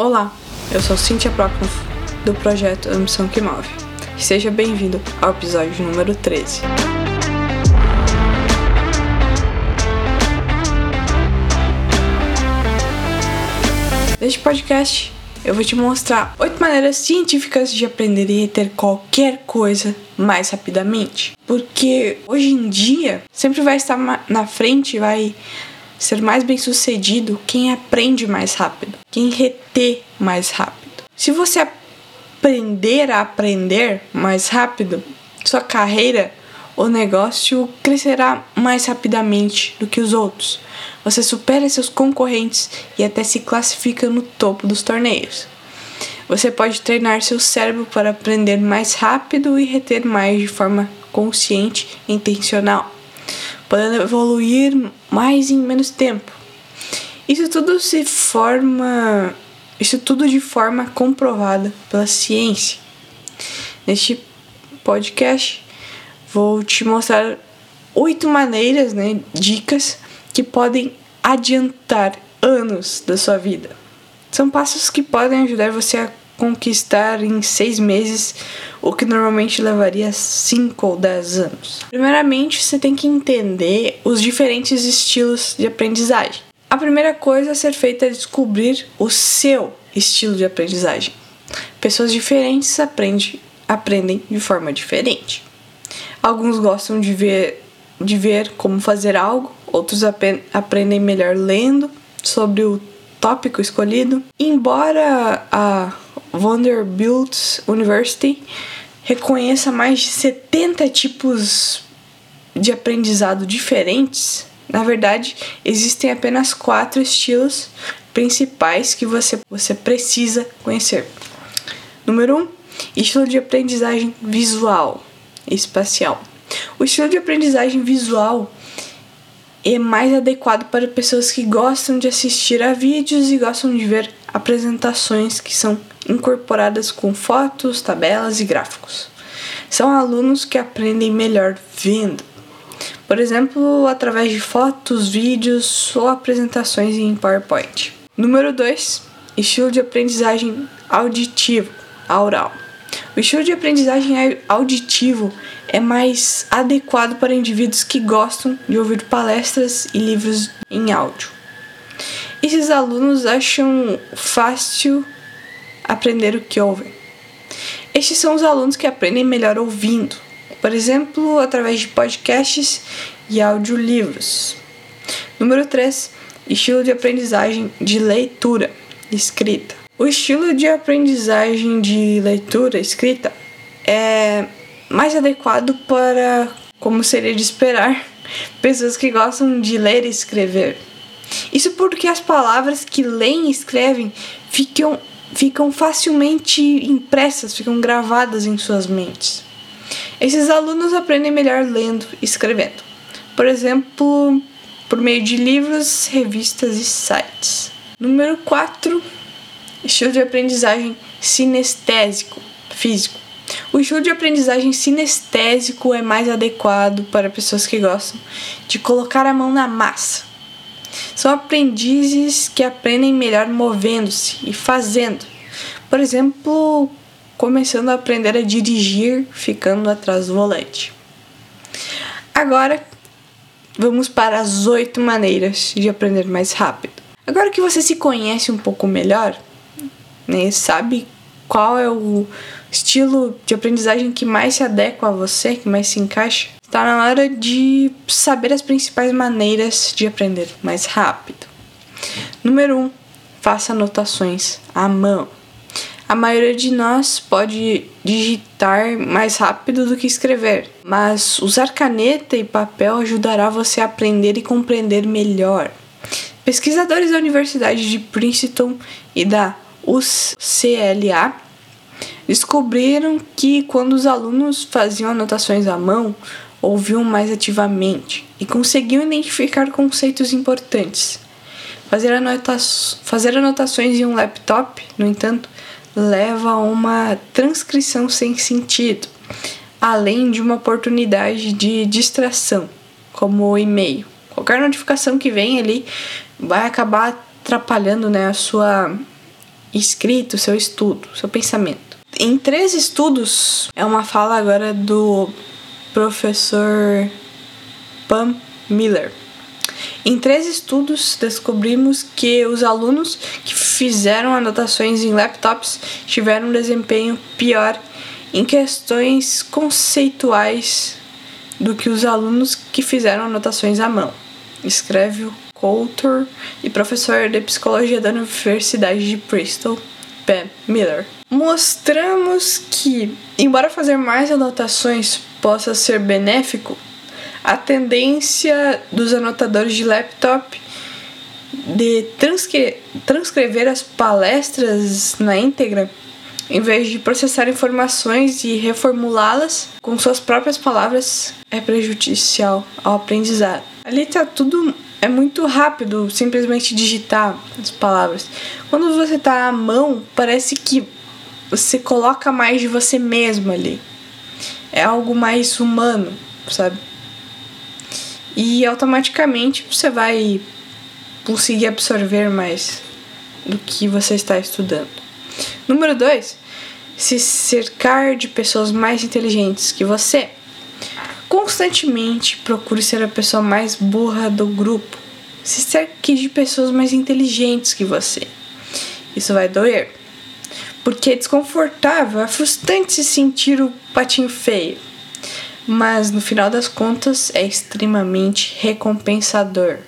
Olá, eu sou Cíntia Procnof, do projeto Ambição que Move. Seja bem-vindo ao episódio número 13. Neste podcast, eu vou te mostrar oito maneiras científicas de aprender e reter qualquer coisa mais rapidamente. Porque hoje em dia, sempre vai estar na frente, vai ser mais bem sucedido quem aprende mais rápido, quem reter mais rápido. Se você aprender a aprender mais rápido, sua carreira ou negócio crescerá mais rapidamente do que os outros. Você supera seus concorrentes e até se classifica no topo dos torneios. Você pode treinar seu cérebro para aprender mais rápido e reter mais de forma consciente e intencional podendo evoluir mais em menos tempo. Isso tudo se forma, isso tudo de forma comprovada pela ciência. Neste podcast vou te mostrar oito maneiras, né, dicas que podem adiantar anos da sua vida. São passos que podem ajudar você a conquistar em seis meses o que normalmente levaria cinco ou dez anos. Primeiramente, você tem que entender os diferentes estilos de aprendizagem. A primeira coisa a ser feita é descobrir o seu estilo de aprendizagem. Pessoas diferentes aprendem, aprendem de forma diferente. Alguns gostam de ver, de ver como fazer algo, outros aprendem melhor lendo sobre o tópico escolhido. Embora a Vanderbilt University reconheça mais de 70 tipos de aprendizado diferentes, na verdade, existem apenas quatro estilos principais que você, você precisa conhecer. Número 1. Um, estilo de aprendizagem visual e espacial. O estilo de aprendizagem visual é mais adequado para pessoas que gostam de assistir a vídeos e gostam de ver apresentações que são incorporadas com fotos, tabelas e gráficos. São alunos que aprendem melhor vendo, por exemplo, através de fotos, vídeos ou apresentações em PowerPoint. Número 2. Estilo de aprendizagem auditivo, aural. O estilo de aprendizagem auditivo é mais adequado para indivíduos que gostam de ouvir palestras e livros em áudio. Esses alunos acham fácil aprender o que ouvem. Estes são os alunos que aprendem melhor ouvindo, por exemplo, através de podcasts e audiolivros. Número 3. Estilo de aprendizagem de leitura escrita. O estilo de aprendizagem de leitura escrita é mais adequado para, como seria de esperar, pessoas que gostam de ler e escrever. Isso porque as palavras que leem e escrevem ficam, ficam facilmente impressas, ficam gravadas em suas mentes. Esses alunos aprendem melhor lendo e escrevendo. Por exemplo, por meio de livros, revistas e sites. Número 4. Estilo de aprendizagem sinestésico, físico. O estilo de aprendizagem sinestésico é mais adequado para pessoas que gostam de colocar a mão na massa, são aprendizes que aprendem melhor movendo-se e fazendo. Por exemplo, começando a aprender a dirigir ficando atrás do volante. Agora, vamos para as oito maneiras de aprender mais rápido. Agora que você se conhece um pouco melhor, né, sabe qual é o estilo de aprendizagem que mais se adequa a você, que mais se encaixa, Está na hora de saber as principais maneiras de aprender mais rápido. Número 1. Um, faça anotações à mão. A maioria de nós pode digitar mais rápido do que escrever, mas usar caneta e papel ajudará você a aprender e compreender melhor. Pesquisadores da Universidade de Princeton e da UCLA descobriram que quando os alunos faziam anotações à mão, ouviam mais ativamente e conseguiam identificar conceitos importantes. Fazer, anota fazer anotações em um laptop, no entanto, leva a uma transcrição sem sentido, além de uma oportunidade de distração, como o e-mail. Qualquer notificação que vem ali vai acabar atrapalhando né, a sua escrito, seu estudo, seu pensamento. Em três estudos, é uma fala agora do professor Pam Miller. Em três estudos, descobrimos que os alunos que fizeram anotações em laptops tiveram um desempenho pior em questões conceituais do que os alunos que fizeram anotações à mão. Escreve o Coulter e professor de psicologia da Universidade de Bristol, Ben Miller. Mostramos que, embora fazer mais anotações possa ser benéfico, a tendência dos anotadores de laptop de transcre transcrever as palestras na íntegra em vez de processar informações e reformulá-las com suas próprias palavras, é prejudicial ao aprendizado. Ali tá tudo é muito rápido, simplesmente digitar as palavras. Quando você tá à mão, parece que você coloca mais de você mesmo ali. É algo mais humano, sabe? E automaticamente você vai conseguir absorver mais do que você está estudando. Número 2, se cercar de pessoas mais inteligentes que você. Constantemente procure ser a pessoa mais burra do grupo. Se cerque de pessoas mais inteligentes que você. Isso vai doer. Porque é desconfortável, é frustrante se sentir o patinho feio. Mas no final das contas é extremamente recompensador.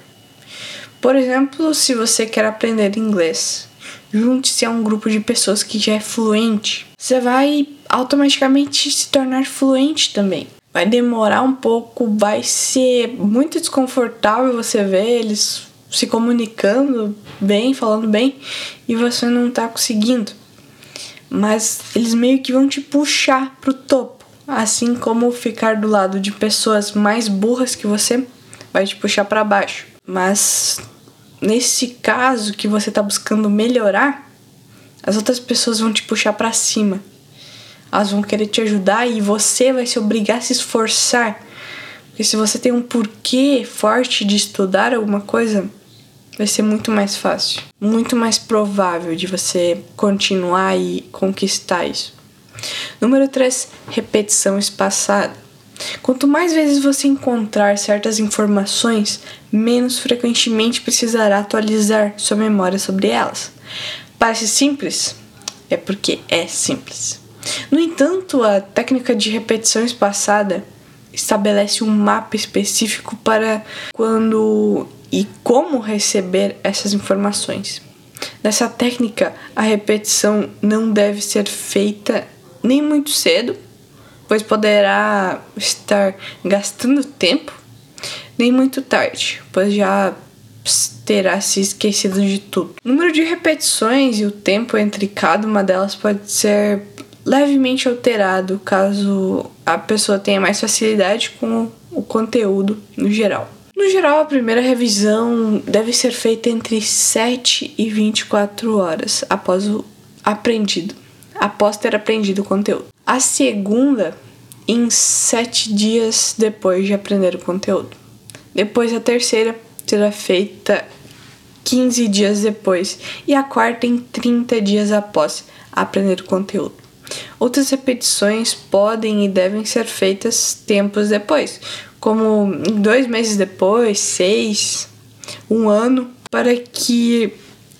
Por exemplo, se você quer aprender inglês, junte-se a um grupo de pessoas que já é fluente. Você vai automaticamente se tornar fluente também. Vai demorar um pouco, vai ser muito desconfortável você ver eles se comunicando bem, falando bem, e você não tá conseguindo. Mas eles meio que vão te puxar pro topo. Assim como ficar do lado de pessoas mais burras que você vai te puxar para baixo. Mas nesse caso que você está buscando melhorar, as outras pessoas vão te puxar para cima. Elas vão querer te ajudar e você vai se obrigar a se esforçar. Porque se você tem um porquê forte de estudar alguma coisa, vai ser muito mais fácil, muito mais provável de você continuar e conquistar isso. Número 3, repetição espaçada. Quanto mais vezes você encontrar certas informações, menos frequentemente precisará atualizar sua memória sobre elas. Parece simples? É porque é simples. No entanto, a técnica de repetição espaçada estabelece um mapa específico para quando e como receber essas informações. Nessa técnica, a repetição não deve ser feita nem muito cedo pois poderá estar gastando tempo, nem muito tarde, pois já terá se esquecido de tudo. O número de repetições e o tempo entre cada uma delas pode ser levemente alterado caso a pessoa tenha mais facilidade com o conteúdo no geral. No geral, a primeira revisão deve ser feita entre 7 e 24 horas após o aprendido, após ter aprendido o conteúdo. A segunda em sete dias depois de aprender o conteúdo. Depois a terceira será feita 15 dias depois e a quarta em 30 dias após aprender o conteúdo. Outras repetições podem e devem ser feitas tempos depois, como dois meses depois, seis, um ano, para que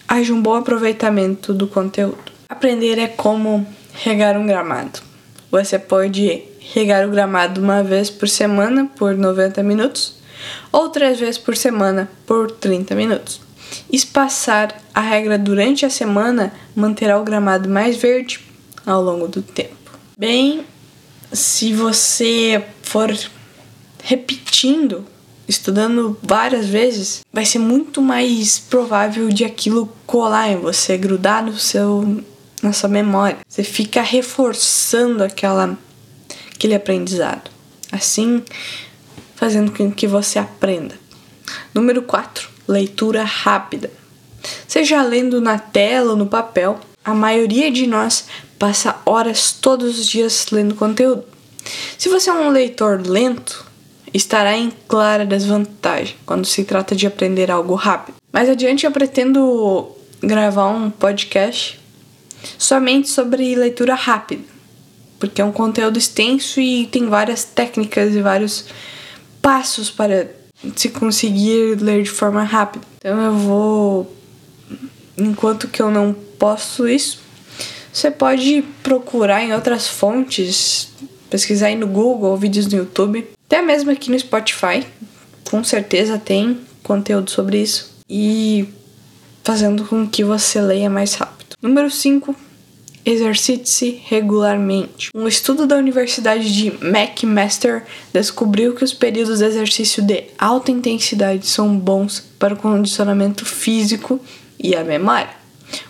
haja um bom aproveitamento do conteúdo. Aprender é como regar um gramado. Você pode regar o gramado uma vez por semana por 90 minutos ou três vezes por semana por 30 minutos. Espaçar a regra durante a semana manterá o gramado mais verde ao longo do tempo. Bem, se você for repetindo, estudando várias vezes, vai ser muito mais provável de aquilo colar em você, grudar no seu na sua memória. Você fica reforçando aquela, aquele aprendizado. Assim, fazendo com que você aprenda. Número 4. Leitura rápida. Seja lendo na tela ou no papel, a maioria de nós passa horas todos os dias lendo conteúdo. Se você é um leitor lento, estará em clara desvantagem quando se trata de aprender algo rápido. Mais adiante eu pretendo gravar um podcast somente sobre leitura rápida, porque é um conteúdo extenso e tem várias técnicas e vários passos para se conseguir ler de forma rápida. Então eu vou enquanto que eu não posso isso, você pode procurar em outras fontes, pesquisar aí no Google, vídeos no YouTube, até mesmo aqui no Spotify, com certeza tem conteúdo sobre isso e fazendo com que você leia mais rápido. Número 5, Exercite-se regularmente. Um estudo da Universidade de McMaster descobriu que os períodos de exercício de alta intensidade são bons para o condicionamento físico e a memória.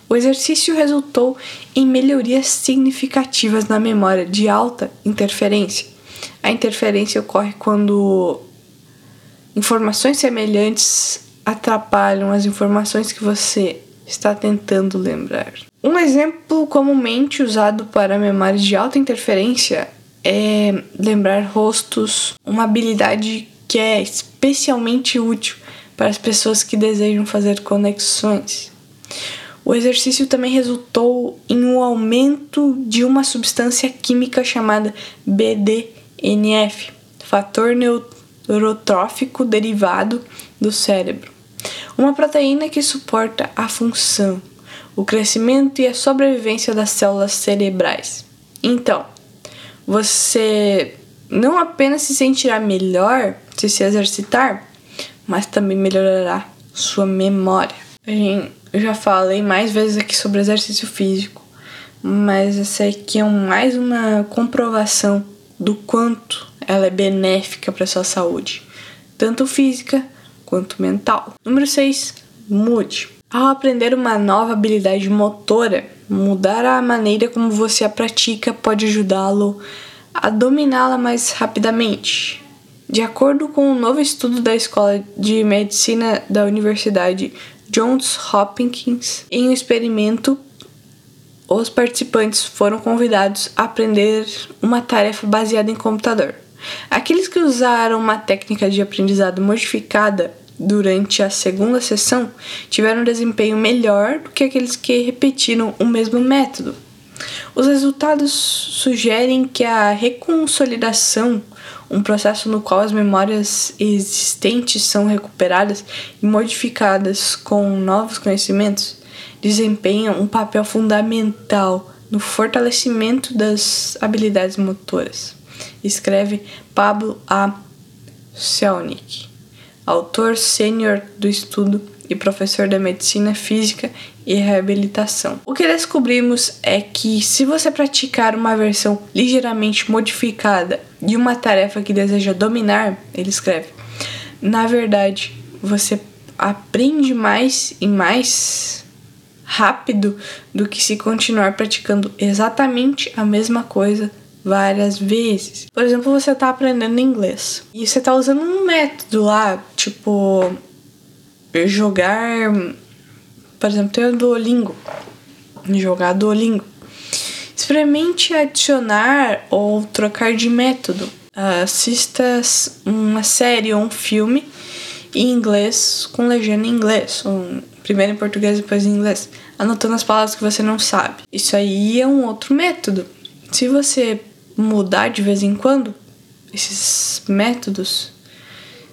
O exercício resultou em melhorias significativas na memória de alta interferência. A interferência ocorre quando informações semelhantes atrapalham as informações que você está tentando lembrar. Um exemplo comumente usado para memórias de alta interferência é lembrar rostos, uma habilidade que é especialmente útil para as pessoas que desejam fazer conexões. O exercício também resultou em um aumento de uma substância química chamada BDNF, fator neurotrófico derivado do cérebro, uma proteína que suporta a função, o crescimento e a sobrevivência das células cerebrais. Então, você não apenas se sentirá melhor se se exercitar, mas também melhorará sua memória. Eu já falei mais vezes aqui sobre exercício físico, mas essa aqui é mais uma comprovação do quanto ela é benéfica para sua saúde, tanto física quanto mental. Número 6, mude. Ao aprender uma nova habilidade motora, mudar a maneira como você a pratica pode ajudá-lo a dominá-la mais rapidamente. De acordo com um novo estudo da Escola de Medicina da Universidade Johns Hopkins, em um experimento, os participantes foram convidados a aprender uma tarefa baseada em computador. Aqueles que usaram uma técnica de aprendizado modificada durante a segunda sessão tiveram um desempenho melhor do que aqueles que repetiram o mesmo método. Os resultados sugerem que a reconsolidação um processo no qual as memórias existentes são recuperadas e modificadas com novos conhecimentos, desempenha um papel fundamental no fortalecimento das habilidades motoras. Escreve Pablo A. Selnick, autor sênior do estudo e professor da medicina física e reabilitação. O que descobrimos é que se você praticar uma versão ligeiramente modificada de uma tarefa que deseja dominar, ele escreve, na verdade, você aprende mais e mais rápido do que se continuar praticando exatamente a mesma coisa várias vezes. Por exemplo, você está aprendendo inglês e você está usando um método lá, tipo jogar, por exemplo, tem o Duolingo, jogar Duolingo. Experimente adicionar ou trocar de método. Assista uma série ou um filme em inglês com legenda em inglês, primeiro em português e depois em inglês, anotando as palavras que você não sabe. Isso aí é um outro método. Se você mudar de vez em quando esses métodos,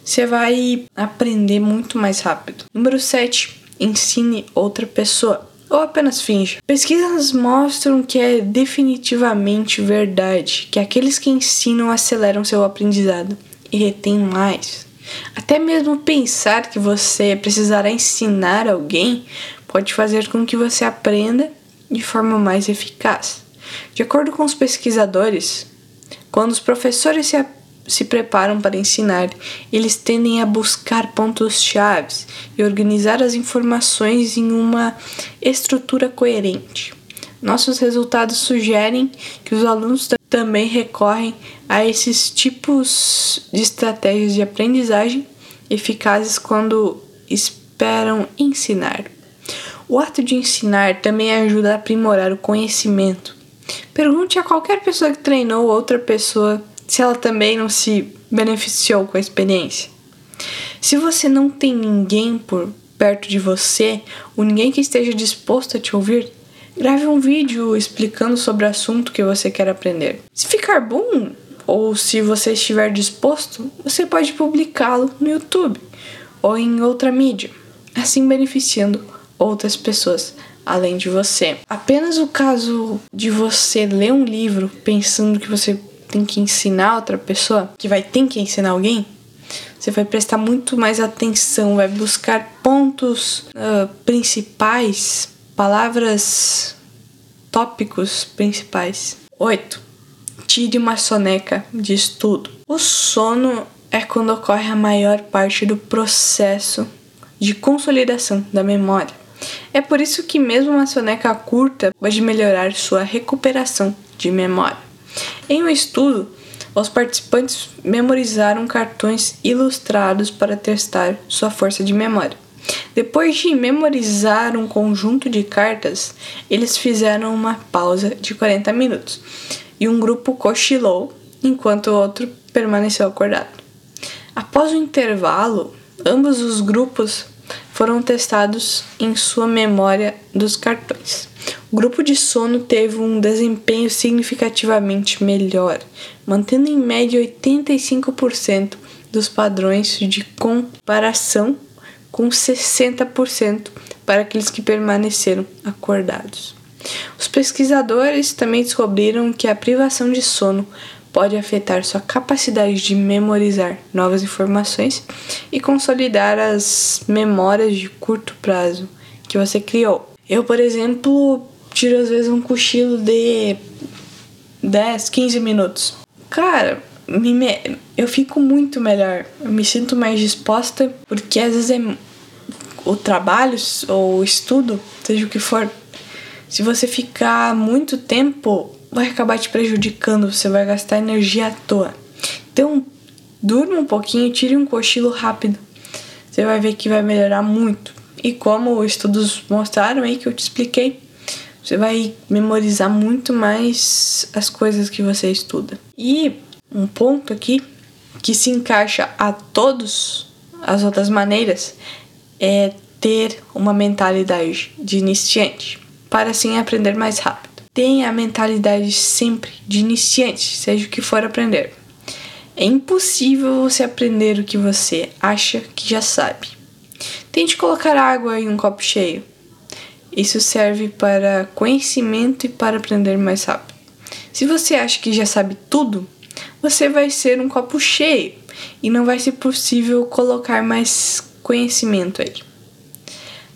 você vai aprender muito mais rápido. Número 7. Ensine outra pessoa. Ou apenas finge. Pesquisas mostram que é definitivamente verdade que aqueles que ensinam aceleram seu aprendizado e retêm mais. Até mesmo pensar que você precisará ensinar alguém pode fazer com que você aprenda de forma mais eficaz. De acordo com os pesquisadores, quando os professores se se preparam para ensinar, eles tendem a buscar pontos-chave e organizar as informações em uma estrutura coerente. Nossos resultados sugerem que os alunos também recorrem a esses tipos de estratégias de aprendizagem eficazes quando esperam ensinar. O ato de ensinar também ajuda a aprimorar o conhecimento. Pergunte a qualquer pessoa que treinou outra pessoa se ela também não se beneficiou com a experiência. Se você não tem ninguém por perto de você, ou ninguém que esteja disposto a te ouvir, Grave um vídeo explicando sobre o assunto que você quer aprender. Se ficar bom, ou se você estiver disposto, você pode publicá-lo no YouTube ou em outra mídia, assim beneficiando outras pessoas além de você. Apenas o caso de você ler um livro pensando que você tem que ensinar outra pessoa, que vai ter que ensinar alguém, você vai prestar muito mais atenção, vai buscar pontos uh, principais, palavras, tópicos principais. 8. Tire uma soneca de estudo. O sono é quando ocorre a maior parte do processo de consolidação da memória. É por isso que mesmo uma soneca curta pode melhorar sua recuperação de memória. Em um estudo, os participantes memorizaram cartões ilustrados para testar sua força de memória. Depois de memorizar um conjunto de cartas, eles fizeram uma pausa de 40 minutos e um grupo cochilou enquanto o outro permaneceu acordado. Após o intervalo, ambos os grupos foram testados em sua memória dos cartões. O grupo de sono teve um desempenho significativamente melhor, mantendo em média 85% dos padrões de comparação com 60% para aqueles que permaneceram acordados. Os pesquisadores também descobriram que a privação de sono pode afetar sua capacidade de memorizar novas informações e consolidar as memórias de curto prazo que você criou. Eu, por exemplo, tiro às vezes um cochilo de 10, 15 minutos. Cara, me, eu fico muito melhor, eu me sinto mais disposta, porque às vezes é o trabalho ou o estudo, seja o que for, se você ficar muito tempo, vai acabar te prejudicando, você vai gastar energia à toa. Então, durma um pouquinho, tire um cochilo rápido. Você vai ver que vai melhorar muito. E como estudos mostraram aí que eu te expliquei, você vai memorizar muito mais as coisas que você estuda. E um ponto aqui que se encaixa a todas as outras maneiras é ter uma mentalidade de iniciante para assim aprender mais rápido. Tenha a mentalidade sempre de iniciante, seja o que for aprender. É impossível você aprender o que você acha que já sabe. Tente colocar água em um copo cheio. Isso serve para conhecimento e para aprender mais rápido. Se você acha que já sabe tudo, você vai ser um copo cheio e não vai ser possível colocar mais conhecimento aí.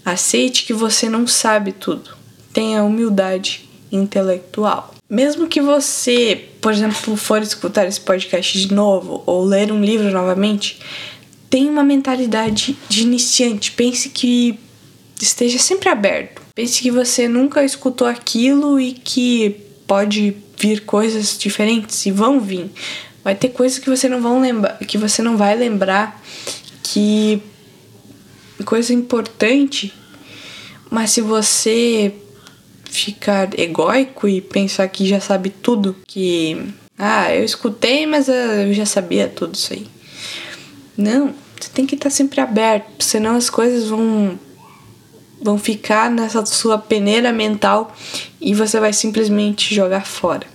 Aceite que você não sabe tudo tenha humildade intelectual. Mesmo que você, por exemplo, for escutar esse podcast de novo ou ler um livro novamente, tenha uma mentalidade de iniciante. Pense que esteja sempre aberto. Pense que você nunca escutou aquilo e que pode vir coisas diferentes e vão vir. Vai ter coisas que você não vão lembrar, que você não vai lembrar que coisa importante, mas se você ficar egóico e pensar que já sabe tudo, que ah, eu escutei, mas eu já sabia tudo isso aí. Não, você tem que estar sempre aberto, senão as coisas vão vão ficar nessa sua peneira mental e você vai simplesmente jogar fora.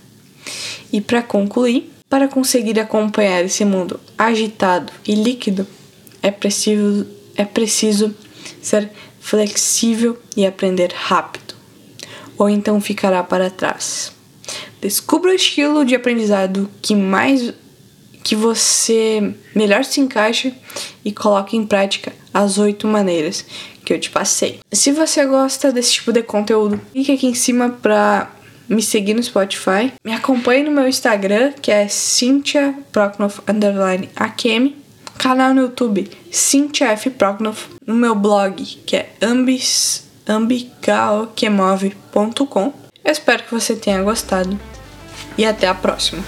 E para concluir, para conseguir acompanhar esse mundo agitado e líquido, é preciso é preciso ser flexível e aprender rápido ou então ficará para trás. Descubra o estilo de aprendizado que mais que você melhor se encaixa e coloque em prática as oito maneiras que eu te passei. Se você gosta desse tipo de conteúdo, clique aqui em cima para me seguir no Spotify. Me acompanhe no meu Instagram, que é Cynthia Proknoff underline Akemi. Canal no YouTube, Cynthia F. Proknoff. No meu blog, que é ambis ambicaokemove.com. Espero que você tenha gostado e até a próxima.